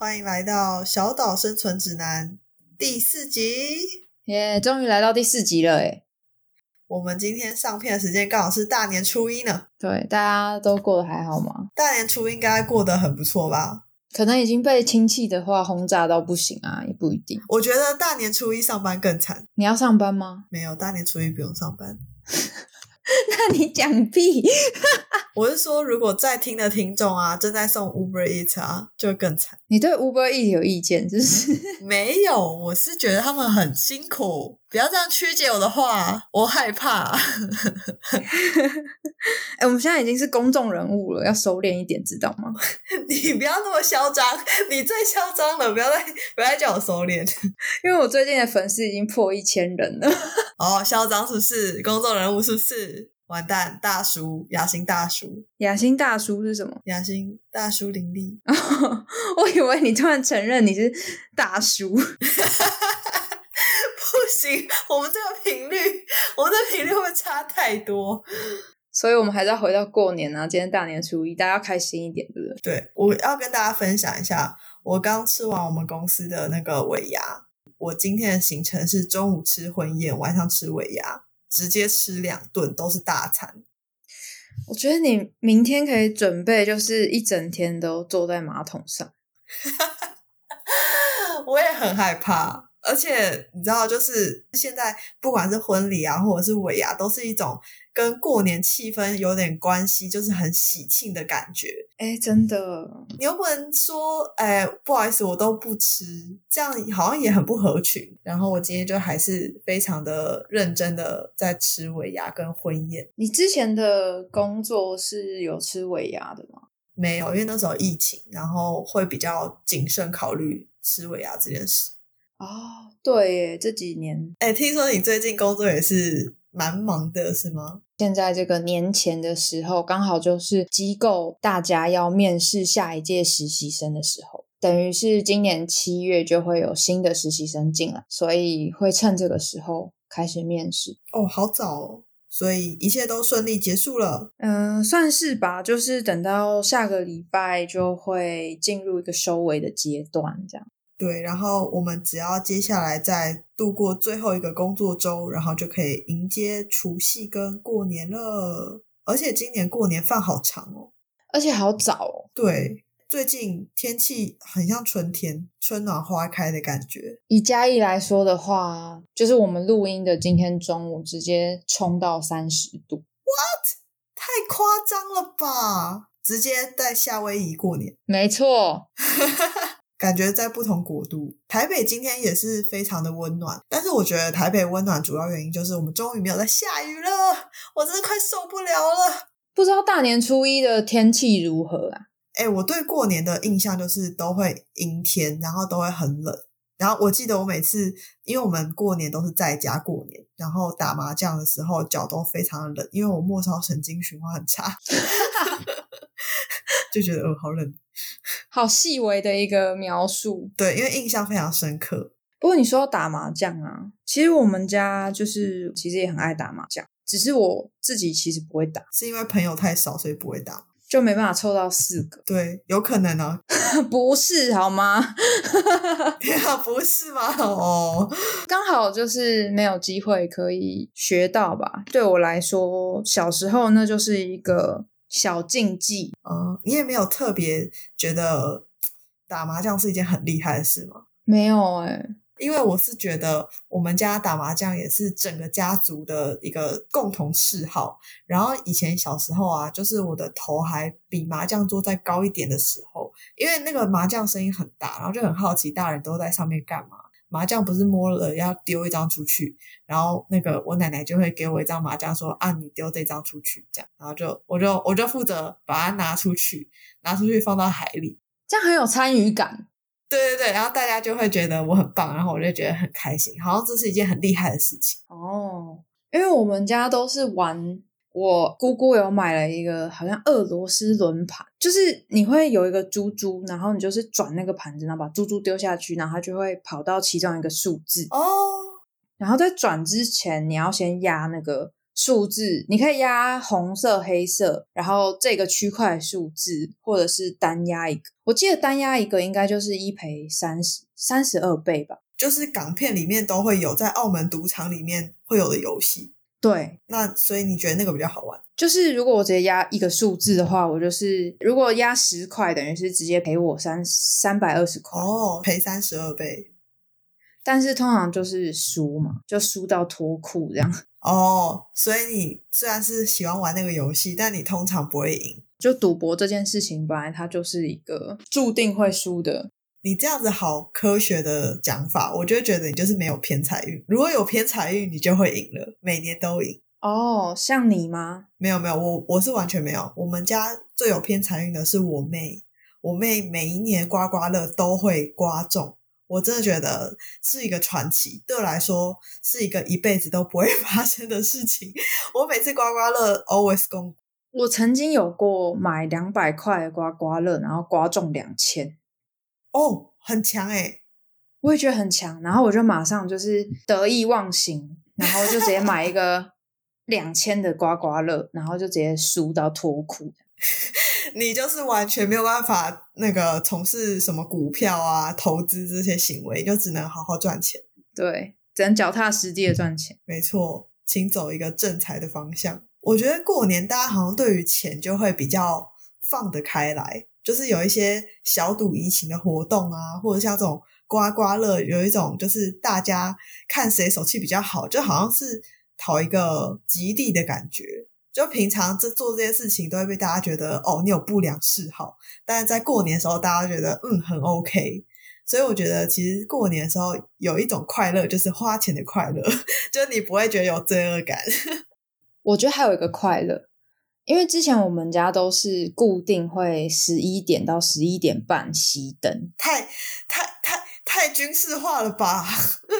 欢迎来到《小岛生存指南》第四集。耶，终于来到第四集了诶我们今天上片的时间刚好是大年初一呢。对，大家都过得还好吗？大年初一应该过得很不错吧？可能已经被亲戚的话轰炸到不行啊，也不一定。我觉得大年初一上班更惨。你要上班吗？没有，大年初一不用上班。那你讲屁！我是说，如果在听的听众啊，正在送 Uber Eats 啊，就更惨。你对 Uber Eats 有意见，就是 没有，我是觉得他们很辛苦，不要这样曲解我的话，我害怕。哎、我们现在已经是公众人物了，要收敛一点，知道吗？你不要那么嚣张，你最嚣张了，不要再不要再叫我收敛。因为我最近的粉丝已经破一千人了。哦，嚣张是不是？公众人物是不是？完蛋，大叔，雅欣大叔，雅欣大叔是什么？雅欣大叔林立。我以为你突然承认你是大叔。不行，我们这个频率，我们这频率会差太多？所以我们还是要回到过年啊！今天大年初一，大家要开心一点，对不对？对，我要跟大家分享一下，我刚吃完我们公司的那个尾牙。我今天的行程是中午吃婚宴，晚上吃尾牙，直接吃两顿都是大餐。我觉得你明天可以准备，就是一整天都坐在马桶上。我也很害怕，而且你知道，就是现在不管是婚礼啊，或者是尾牙，都是一种跟过年气氛有点关系，就是很喜庆的感觉。哎，真的，你又不能说，哎，不好意思，我都不吃，这样好像也很不合群。然后我今天就还是非常的认真的在吃尾牙跟婚宴，你之前的工作是有吃尾牙的吗？没有，因为那时候疫情，然后会比较谨慎考虑吃尾牙这件事。哦，对耶，这几年哎，听说你最近工作也是蛮忙的，是吗？现在这个年前的时候，刚好就是机构大家要面试下一届实习生的时候，等于是今年七月就会有新的实习生进来，所以会趁这个时候开始面试。哦，好早哦，所以一切都顺利结束了。嗯、算是吧，就是等到下个礼拜就会进入一个收尾的阶段，这样。对，然后我们只要接下来再度过最后一个工作周，然后就可以迎接除夕跟过年了。而且今年过年放好长哦。而且好早哦，对，最近天气很像春天，春暖花开的感觉。以嘉义来说的话，就是我们录音的今天中午直接冲到三十度，what？。太夸张了吧！直接在夏威夷过年，没错，感觉在不同国度。台北今天也是非常的温暖，但是我觉得台北温暖主要原因就是我们终于没有在下雨了，我真的快受不了了。不知道大年初一的天气如何啊？哎，我对过年的印象就是都会阴天，然后都会很冷。然后我记得我每次，因为我们过年都是在家过年，然后打麻将的时候脚都非常的冷，因为我末梢神经循环很差，就觉得呃好冷。好细微的一个描述。对，因为印象非常深刻。不过你说到打麻将啊，其实我们家就是其实也很爱打麻将，只是我自己其实不会打，是因为朋友太少，所以不会打。就没办法凑到四个。对，有可能啊。不是好吗？天啊，不是吗？哦，刚好就是没有机会可以学到吧。对我来说，小时候那就是一个小禁忌。嗯，你也没有特别觉得打麻将是一件很厉害的事吗？没有哎、因为我是觉得我们家打麻将也是整个家族的一个共同嗜好。然后以前小时候啊，就是我的头还比麻将桌再高一点的时候，因为那个麻将声音很大，然后就很好奇大人都在上面干嘛。麻将不是摸了要丢一张出去，然后那个我奶奶就会给我一张麻将说啊，你丢这张出去，这样，然后就我就我就负责把它拿出去，拿出去放到海里。这样很有参与感。对对对，然后大家就会觉得我很棒，然后我就觉得很开心，好像这是一件很厉害的事情。哦，因为我们家都是玩，我姑姑有买了一个好像俄罗斯轮盘，就是你会有一个珠珠，然后你就是转那个盘子，然后把珠珠丢下去，然后它就会跑到其中一个数字。哦，然后在转之前，你要先压那个数字，你可以压红色、黑色，然后这个区块数字，或者是单压一个。我记得单压一个应该就是一赔三十三十二倍吧。就是港片里面都会有，在澳门赌场里面会有的游戏。对，那所以你觉得那个比较好玩？就是如果我直接压一个数字的话，我就是如果压十块，等于是直接赔我三三百二十块。哦，赔三十二倍。但是通常就是输嘛，就输到脱裤这样。哦，所以你虽然是喜欢玩那个游戏，但你通常不会赢。就赌博这件事情，本来它就是一个注定会输的。你这样子好科学的讲法，我就觉得你就是没有偏财运。如果有偏财运，你就会赢了，每年都赢。哦，像你吗？没有没有，我我是完全没有。我们家最有偏财运的是我妹，我妹每一年刮刮乐都会刮中。我真的觉得是一个传奇，对我来说是一个一辈子都不会 发生的事情。我每次刮刮乐 always 公，我曾经有过买两百块的刮刮乐，然后刮中两千，哦，很强诶、我也觉得很强。然后我就马上就是得意忘形，然后就直接买一个 两千的刮刮乐，然后就直接输到脱裤。你就是完全没有办法那个从事什么股票啊、投资这些行为，就只能好好赚钱。对，只能脚踏实地的赚钱。没错，请走一个正财的方向。我觉得过年大家好像对于钱就会比较放得开来，就是有一些小赌怡情的活动啊，或者像这种刮刮乐，有一种就是大家看谁手气比较好，就好像是讨一个吉利的感觉。就平常这做这些事情都会被大家觉得哦，你有不良嗜好，但是在过年的时候，大家觉得嗯很 OK。所以我觉得其实过年的时候有一种快乐，就是花钱的快乐，就你不会觉得有罪恶感。我觉得还有一个快乐，因为之前我们家都是固定会十一点到十一点半熄灯，太太太太军事化了吧？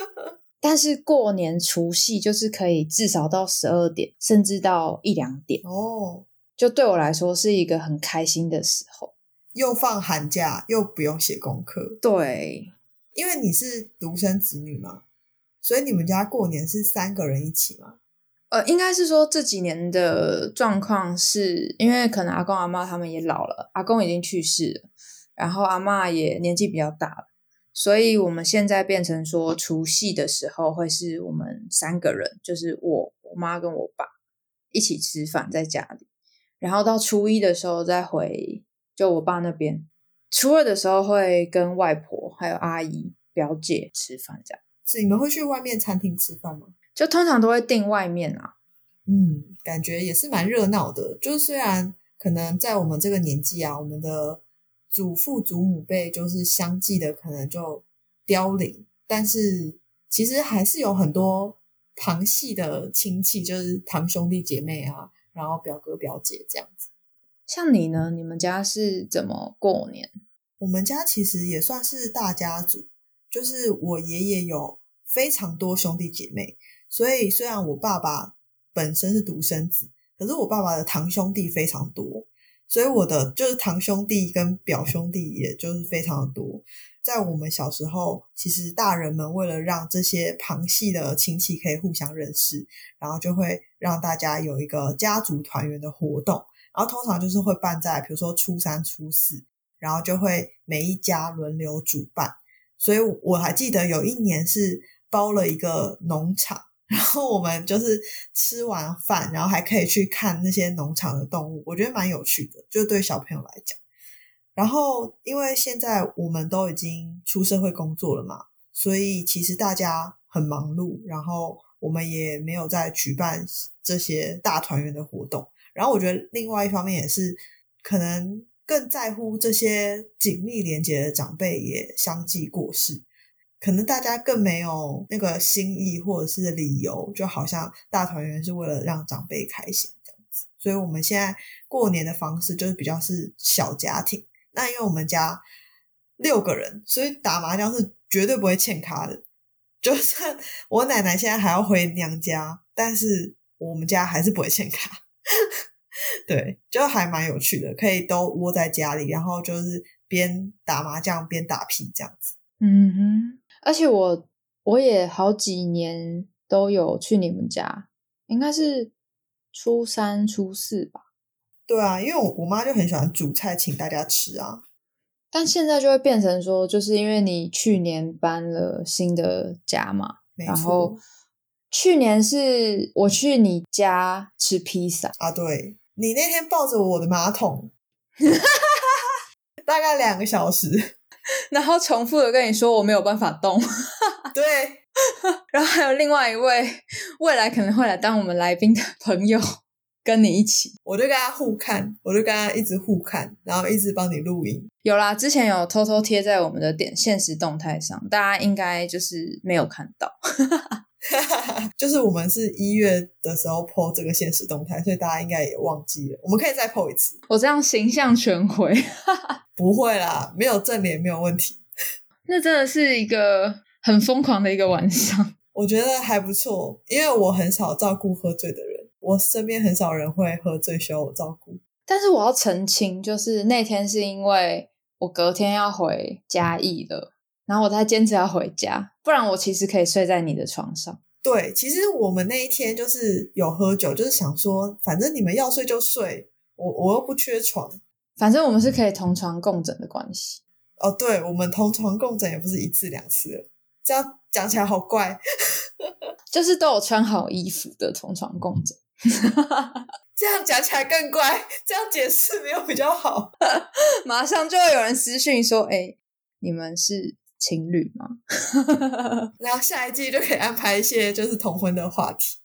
但是过年除夕就是可以至少到十二点，甚至到一两点，哦，就对我来说是一个很开心的时候。又放寒假，又不用写功课，对，因为你是独生子女嘛，所以你们家过年是三个人一起吗？呃，应该是说这几年的状况是因为可能阿公阿妈他们也老了，阿公已经去世了，然后阿妈也年纪比较大了，所以我们现在变成说除夕的时候会是我们三个人，就是我、我妈跟我爸一起吃饭在家里，然后到初一的时候再回就我爸那边，初二的时候会跟外婆还有阿姨、表姐吃饭这样。是你们会去外面餐厅吃饭吗？就通常都会订外面啊，嗯，感觉也是蛮热闹的。就是虽然可能在我们这个年纪啊，我们的祖父祖母辈就是相继的可能就凋零，但是其实还是有很多旁系的亲戚，就是堂兄弟姐妹啊，然后表哥表姐这样子。像你呢？你们家是怎么过年？我们家其实也算是大家族，就是我爷爷有非常多兄弟姐妹，所以虽然我爸爸本身是独生子，可是我爸爸的堂兄弟非常多，所以我的就是堂兄弟跟表兄弟也就是非常的多。在我们小时候，其实大人们为了让这些旁系的亲戚可以互相认识，然后就会让大家有一个家族团圆的活动。然后通常就是会办在比如说初三、初四，然后就会每一家轮流主办。所以我还记得有一年是包了一个农场，然后我们就是吃完饭，然后还可以去看那些农场的动物，我觉得蛮有趣的，就对小朋友来讲。然后因为现在我们都已经出社会工作了嘛，所以其实大家很忙碌，然后我们也没有在举办这些大团圆的活动。然后我觉得另外一方面也是可能更在乎这些紧密连接的长辈也相继过世，可能大家更没有那个心意或者是理由，就好像大团圆是为了让长辈开心这样子。所以我们现在过年的方式就是比较是小家庭。那因为我们家六个人，所以打麻将是绝对不会欠卡的。就算 我奶奶现在还要回娘家，但是我们家还是不会欠卡。对，就还蛮有趣的，可以都窝在家里，然后就是边打麻将边打屁这样子。嗯哼，而且我我也好几年都有去你们家，应该是初三、初四吧。对啊，因为我我妈就很喜欢煮菜请大家吃啊。但现在就会变成说，就是因为你去年搬了新的家嘛，没然后错去年是我去你家吃披萨，啊，对你那天抱着我的马桶，大概两个小时。然后重复的跟你说我没有办法动，对，然后还有另外一位未来可能会来当我们来宾的朋友跟你一起。我就跟他互看，我就跟他一直互看，然后一直帮你录音。有啦，之前有偷偷贴在我们的点现实动态上，大家应该就是没有看到。就是我们是一月的时候 PO 这个现实动态，所以大家应该也忘记了。我们可以再 PO 一次，我这样形象全毁，不会啦，没有正脸没有问题。那真的是一个很疯狂的一个晚上。我觉得还不错，因为我很少照顾喝醉的人，我身边很少人会喝醉需要我照顾。但是我要澄清，就是那天是因为我隔天要回嘉义了，然后我才坚持要回家，不然我其实可以睡在你的床上。对，其实我们那一天就是有喝酒，就是想说，反正你们要睡就睡，我我又不缺床。反正我们是可以同床共枕的关系。哦，对，我们同床共枕也不是一次两次了，这样讲起来好怪。就是都有穿好衣服的同床共枕，这样讲起来更怪，这样解释没有比较好。马上就会有人私讯说：“哎、你们是情侣吗？” 然后下一季就可以安排一些就是同婚的话题。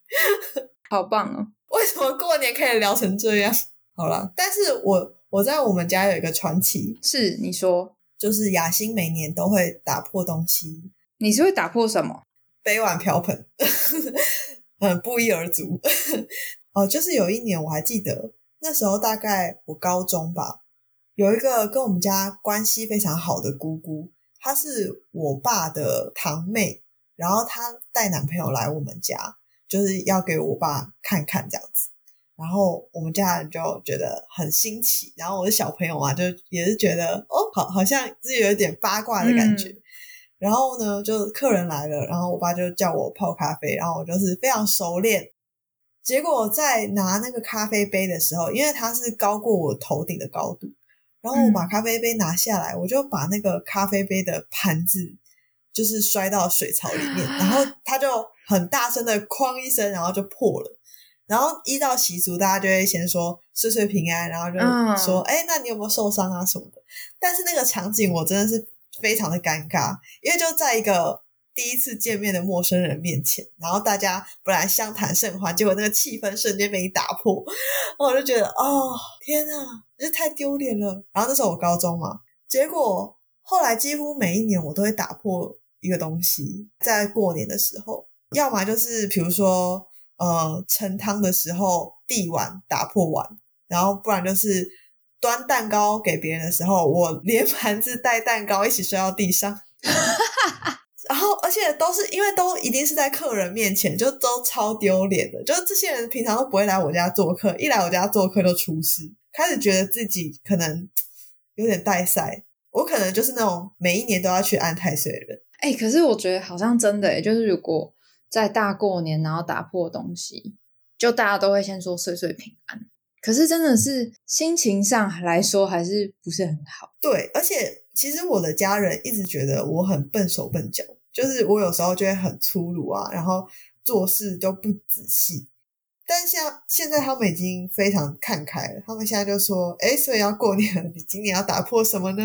好棒哦！为什么过年可以聊成这样？好了，但是我我在我们家有一个传奇，是你说就是雅欣每年都会打破东西，你是会打破什么？杯碗瓢盆，嗯，不一而足。哦，就是有一年我还记得，那时候大概我高中吧，有一个跟我们家关系非常好的姑姑，她是我爸的堂妹，然后她带男朋友来我们家，就是要给我爸看看这样子。然后我们家人就觉得很新奇，然后我的小朋友嘛，就也是觉得哦，好，好像是有一点八卦的感觉。然后呢，就客人来了，然后我爸就叫我泡咖啡，然后我就是非常熟练。结果在拿那个咖啡杯的时候，因为它是高过我头顶的高度，然后我把咖啡杯拿下来，我就把那个咖啡杯的盘子就是摔到水槽里面，然后它就很大声的哐一声，然后就破了。然后一到习俗，大家就会先说岁岁平安，然后就说：“哎、那你有没有受伤啊什么的？”但是那个场景我真的是非常的尴尬，因为就在一个第一次见面的陌生人面前，然后大家本来相谈甚欢，结果那个气氛瞬间被你打破，然后我就觉得哦天呐，这太丢脸了。然后那时候我高中嘛，结果后来几乎每一年我都会打破一个东西，在过年的时候，要么就是比如说呃盛汤的时候递碗打破碗，然后不然就是。端蛋糕给别人的时候，我 连盘子带蛋糕一起摔到地上，然后而且都是因为都一定是在客人面前，就都超丢脸的。就是这些人平常都不会来我家做客，一来我家做客就出事，开始觉得自己可能 有点带赛。我可能就是那种每一年都要去安太岁的人。哎、可是我觉得好像真的、欸，就是如果在大过年然后打破东西，就大家都会先说岁岁平安。可是真的是心情上来说，还是不是很好。对，而且其实我的家人一直觉得我很笨手笨脚，就是我有时候就会很粗鲁啊，然后做事都不仔细。但像现在他们已经非常看开了，他们现在就说：“哎，所以要过年了，你今年要打破什么呢？”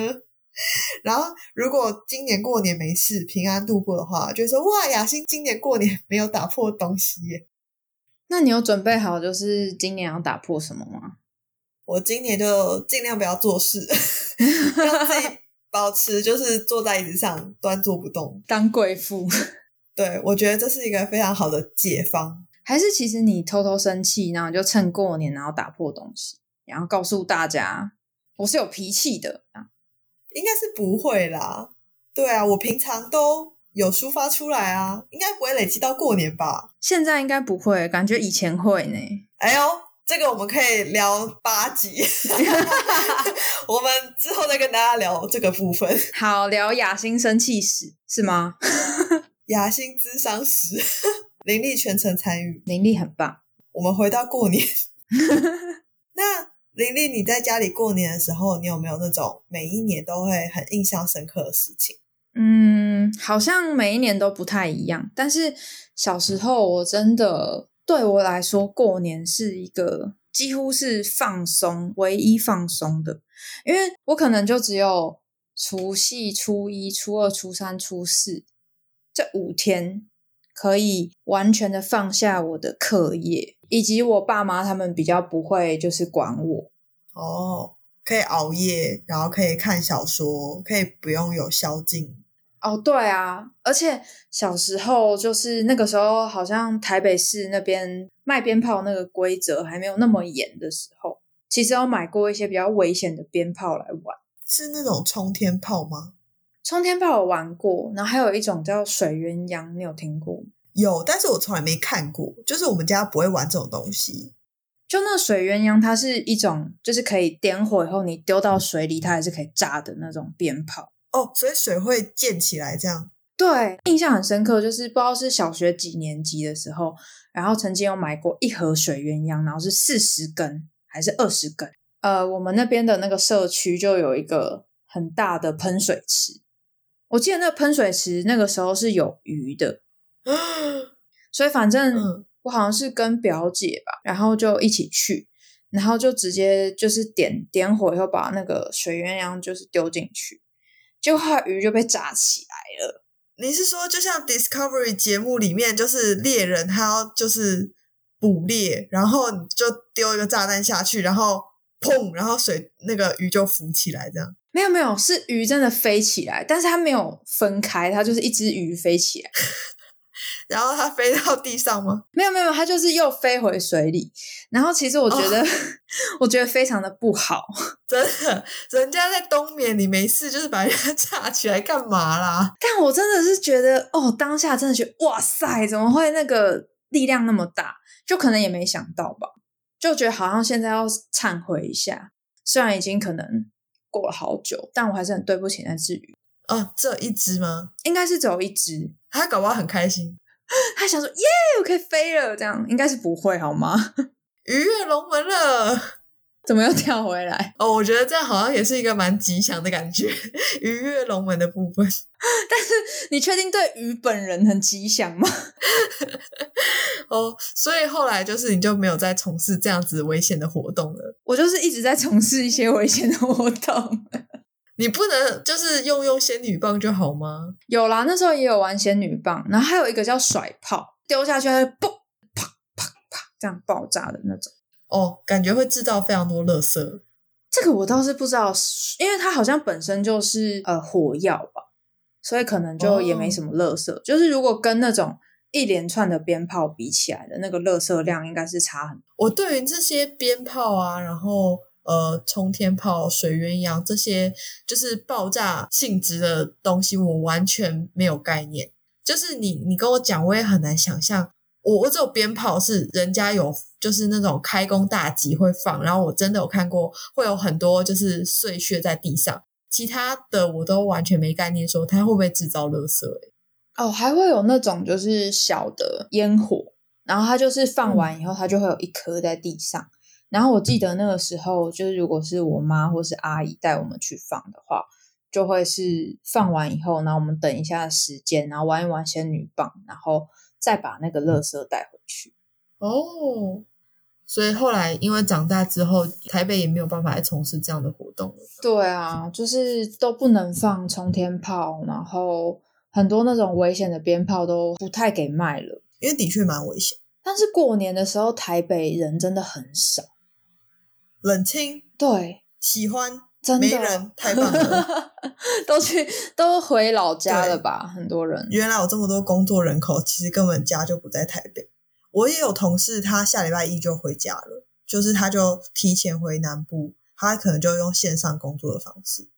然后如果今年过年没事，平安度过的话，就会说：“哇，雅欣今年过年没有打破东西耶。”那你有准备好就是今年要打破什么吗？我今年就尽量不要做事，让自己 保持就是坐在椅子上端坐不动。当贵妇，对我觉得这是一个非常好的解方。还是其实你偷偷生气，然后就趁过年然后打破东西，然后告诉大家我是有脾气的啊？应该是不会啦。对啊，我平常都有抒发出来啊，应该不会累积到过年吧？现在应该不会，感觉以前会呢。哎呦，这个我们可以聊八集，我们之后再跟大家聊这个部分。好，聊雅欣生气史是吗？雅欣智商史，林立全程参与，林立很棒。我们回到过年，那玲玲你在家里过年的时候，你有没有那种每一年都会很印象深刻的事情？嗯，好像每一年都不太一样，但是小时候我真的对我来说，过年是一个几乎是放松、唯一放松的，因为我可能就只有除夕、初一、初二、初三、初四这五天可以完全的放下我的课业，以及我爸妈他们比较不会就是管我哦，可以熬夜，然后可以看小说，可以不用有宵禁。哦，对啊，而且小时候就是那个时候，好像台北市那边卖鞭炮那个规则还没有那么严的时候，其实有买过一些比较危险的鞭炮来玩。是那种冲天炮吗？冲天炮我玩过，然后还有一种叫水鸳鸯，你有听过吗？有，但是我从来没看过。就是我们家不会玩这种东西。就那水鸳鸯，它是一种就是可以点火以后你丢到水里，它还是可以炸的那种鞭炮。哦，所以水会溅起来，这样对，印象很深刻。就是不知道是小学几年级的时候，然后曾经有买过一盒水鸳鸯，然后是四十根还是二十根？呃，我们那边的那个社区就有一个很大的喷水池，我记得那个喷水池那个时候是有鱼的，所以反正我好像是跟表姐吧，然后就一起去，然后就直接就是点点火以后把那个水鸳鸯就是丢进去。就怕鱼就被炸起来了。你是说，就像 Discovery 节目里面，就是猎人他要就是捕猎，然后就丢一个炸弹下去，然后砰，然后水那个鱼就浮起来，这样？没有没有，是鱼真的飞起来，但是它没有分开，它就是一只鱼飞起来。然后它飞到地上吗？没有没有，它就是又飞回水里。然后其实我觉得，我觉得非常的不好。真的，人家在冬眠，你没事，就是把人家炸起来干嘛啦？但我真的是觉得，哦，当下真的觉得，哇塞，怎么会那个力量那么大？就可能也没想到吧，就觉得好像现在要忏悔一下。虽然已经可能过了好久，但我还是很对不起那只鱼。哦，只有一只吗？应该是只有一只。它搞不好很开心。他想说：“耶，我可以飞了！”这样应该是不会好吗？鱼跃龙门了，怎么又跳回来？哦，我觉得这样好像也是一个蛮吉祥的感觉，鱼跃龙门的部分。但是你确定对鱼本人很吉祥吗？哦，所以后来就是你就没有再从事这样子危险的活动了。我就是一直在从事一些危险的活动。你不能就是用用仙女棒就好吗？有啦，那时候也有玩仙女棒，然后还有一个叫甩炮，丢下去会嘣啪啪啪这样爆炸的那种。哦，感觉会制造非常多垃圾。这个我倒是不知道，因为它好像本身就是呃火药吧，所以可能就也没什么垃圾。就是如果跟那种一连串的鞭炮比起来的那个垃圾量，应该是差很多。我对于这些鞭炮啊，然后。呃，冲天炮、水鸳鸯这些就是爆炸性质的东西，我完全没有概念。就是你，你跟我讲，我也很难想象。我我只有鞭炮是人家有，就是那种开工大吉会放，然后我真的有看过，会有很多就是碎屑在地上。其他的我都完全没概念，说它会不会制造垃圾？哦，还会有那种就是小的烟火，然后它就是放完以后，它就会有一颗在地上。然后我记得那个时候，就是如果是我妈或是阿姨带我们去放的话，就会是放完以后，然后我们等一下时间，然后玩一玩仙女棒，然后再把那个垃圾带回去。哦，所以后来因为长大之后，台北也没有办法再从事这样的活动了。对啊，就是都不能放冲天炮，然后很多那种危险的鞭炮都不太给卖了，因为的确蛮危险。但是过年的时候，台北人真的很少。冷清，对，喜欢，真的没人，太棒了，都去都回老家了吧？很多人，原来有这么多工作人口，其实根本家就不在台北。我也有同事，他下礼拜一就回家了，就是他就提前回南部，他可能就用线上工作的方式。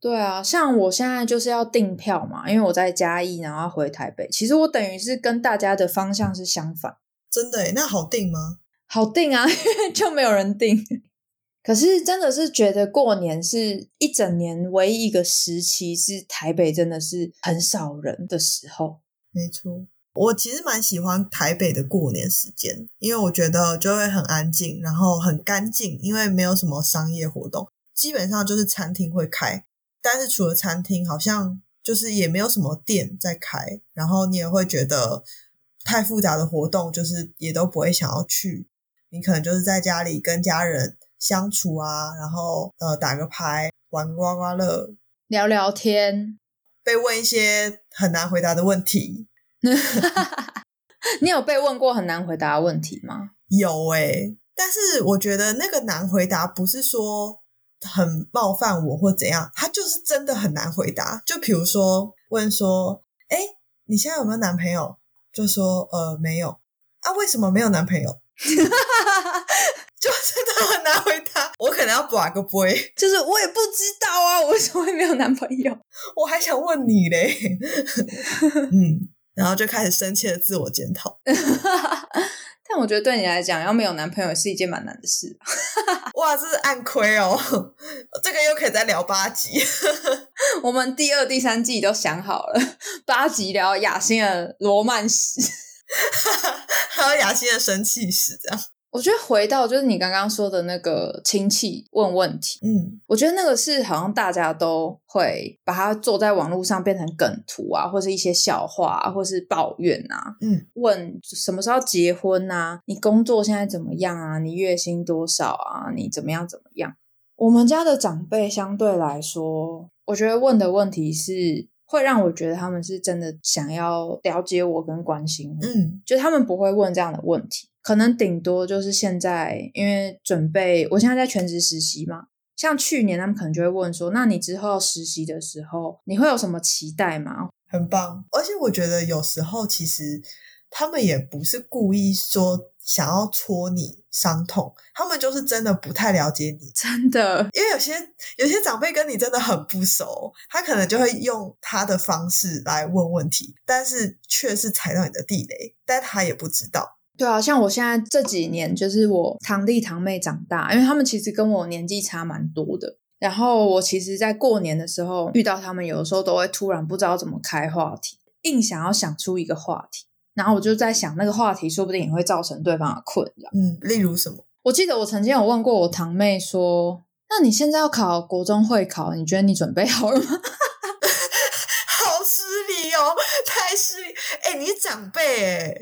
对啊，像我现在就是要订票嘛，因为我在嘉义，然后要回台北。其实我等于是跟大家的方向是相反。真的耶，那好定吗？好定啊，就没有人定。可是真的是觉得过年是一整年唯一一个时期，是台北真的是很少人的时候。没错，我其实蛮喜欢台北的过年时间，因为我觉得就会很安静，然后很干净，因为没有什么商业活动，基本上就是餐厅会开，但是除了餐厅，好像就是也没有什么店在开，然后你也会觉得太复杂的活动，就是也都不会想要去，你可能就是在家里跟家人相处啊，然后呃打个牌，玩刮刮乐，聊聊天，被问一些很难回答的问题。你有被问过很难回答的问题吗？有诶、但是我觉得那个难回答不是说很冒犯我或怎样，他就是真的很难回答。就比如说问说，哎，你现在有没有男朋友？就说呃没有啊，为什么没有男朋友？就真的很难回答，我可能要把个杯，就是我也不知道啊，我为什么会没有男朋友？我还想问你嘞，嗯，然后就开始深切的自我检讨。但我觉得对你来讲，要没有男朋友是一件蛮难的事。哇，这是暗亏哦，这个又可以再聊八集。我们第二、第三季都想好了，八集聊雅欣的罗曼史。还有雅欣的生气史，这样，我觉得回到就是你刚刚说的那个亲戚问问题，嗯我觉得那个是好像大家都会把它做在网络上变成梗图啊，或是一些笑话、啊，或是抱怨啊，嗯，问什么时候结婚啊？你工作现在怎么样啊？你月薪多少啊？你怎么样怎么样？我们家的长辈相对来说，我觉得问的问题是会让我觉得他们是真的想要了解我跟关心我，嗯就他们不会问这样的问题，可能顶多就是现在因为准备，我现在在全职实习嘛。像去年他们可能就会问说，那你之后实习的时候，你会有什么期待吗？很棒。而且我觉得有时候其实他们也不是故意说想要戳你伤痛，他们就是真的不太了解你。真的，因为有些有些长辈跟你真的很不熟，他可能就会用他的方式来问问题，但是却是踩到你的地雷，但他也不知道。对啊，像我现在这几年，就是我堂弟堂妹长大，因为他们其实跟我年纪差蛮多的。然后我其实，在过年的时候遇到他们，有的时候都会突然不知道怎么开话题，硬想要想出一个话题，然后我就在想，那个话题说不定也会造成对方的困扰。嗯，例如什么？我记得我曾经有问过我堂妹说：“那你现在要考国中会考，你觉得你准备好了吗 好失礼哦，太失礼！哎、你是长辈哎，？”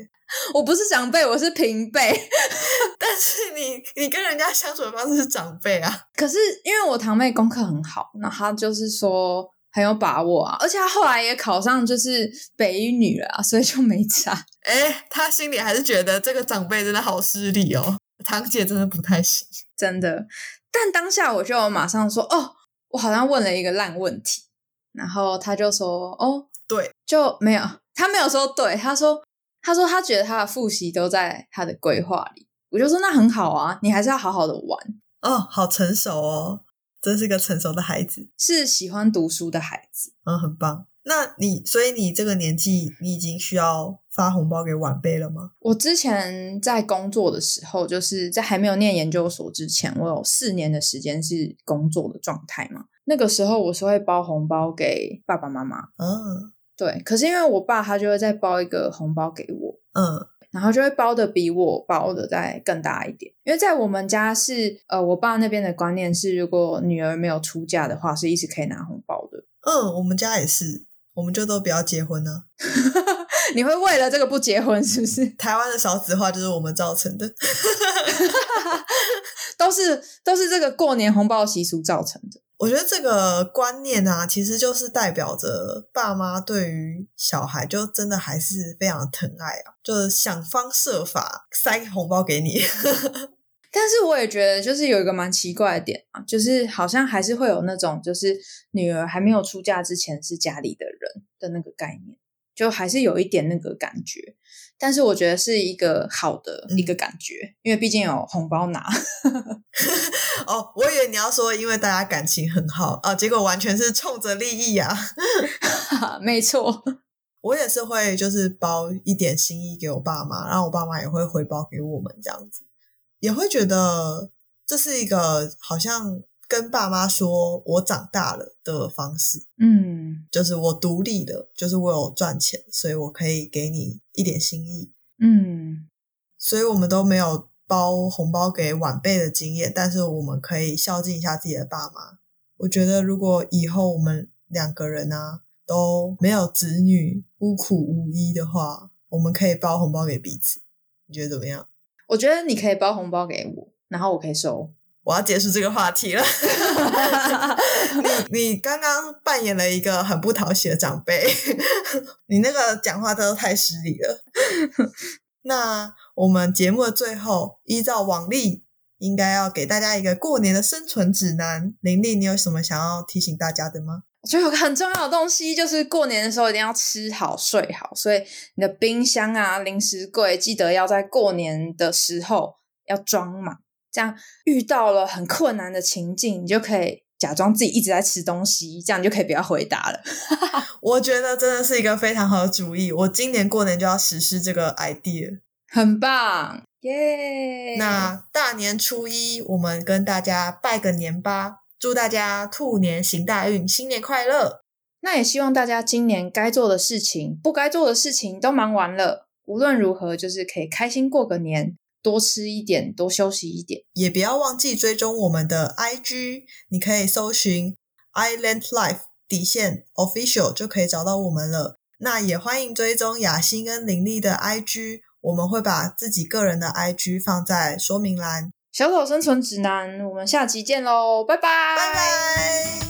我不是长辈，我是平辈。但是你你跟人家相处的方式是长辈啊。可是因为我堂妹功课很好，那她就是说很有把握啊，而且他后来也考上就是北一女了啊，所以就没差。哎，他心里还是觉得这个长辈真的好失利哦，堂姐真的不太行。真的。但当下我就马上说：“哦，我好像问了一个烂问题。”然后他就说：“哦，对，就没有。”他没有说对，他说：“他说他觉得他的复习都在他的规划里。”我就说：“那很好啊，你还是要好好的玩，哦，好成熟哦，真是个成熟的孩子，是喜欢读书的孩子。”嗯，很棒。那你所以你这个年纪，你已经需要发红包给晚辈了吗？我之前在工作的时候，就是在还没有念研究所之前，我有四年的时间是工作的状态嘛。那个时候我是会包红包给爸爸妈妈，嗯对。可是因为我爸他就会再包一个红包给我，嗯然后就会包的比我包的再更大一点。因为在我们家是呃，我爸那边的观念是，如果女儿没有出嫁的话，是一直可以拿红包的。嗯，我们家也是，我们就都不要结婚呢、你会为了这个不结婚是不是？台湾的少子化就是我们造成的。都是都是这个过年红包习俗造成的。我觉得这个观念啊，其实就是代表着爸妈对于小孩就真的还是非常疼爱啊，就是想方设法塞红包给你。但是我也觉得，就是有一个蛮奇怪的点啊，就是好像还是会有那种，就是女儿还没有出嫁之前是家里的人的那个概念。就还是有一点那个感觉。但是我觉得是一个好的一个感觉，因为毕竟有红包拿。哦，我以为你要说因为大家感情很好啊，结果完全是冲着利益啊。没错，我也是会就是包一点心意给我爸妈，然后我爸妈也会回报给我们这样子，也会觉得这是一个好像跟爸妈说我长大了的方式。嗯就是我独立了，就是我有赚钱，所以我可以给你一点心意。嗯所以我们都没有包红包给晚辈的经验，但是我们可以孝敬一下自己的爸妈。我觉得如果以后我们两个人啊都没有子女，孤苦无依的话，我们可以包红包给彼此。你觉得怎么样？我觉得你可以包红包给我，然后我可以收。我要结束这个话题了。你你刚刚扮演了一个很不讨喜的长辈，你那个讲话都太失礼了。那我们节目的最后，依照往例，应该要给大家一个过年的生存指南。林丽，你有什么想要提醒大家的吗？我觉得有个很重要的东西，就是过年的时候一定要吃好睡好，所以你的冰箱啊、零食柜，记得要在过年的时候要装满。这样遇到了很困难的情境，你就可以假装自己一直在吃东西，这样你就可以不要回答了。我觉得真的是一个非常好的主意。我今年过年就要实施这个 idea。很棒，耶！那大年初一，我们跟大家拜个年吧，祝大家兔年行大运，新年快乐！那也希望大家今年该做的事情、不该做的事情都忙完了，无论如何，就是可以开心过个年，多吃一点，多休息一点。也不要忘记追踪我们的 IG，你可以搜寻 Island Life 底线 Official 就可以找到我们了。那也欢迎追踪雅欣跟林丽的 IG，我们会把自己个人的 IG 放在说明栏。小草生存指南，我们下期见喽，拜拜，拜拜。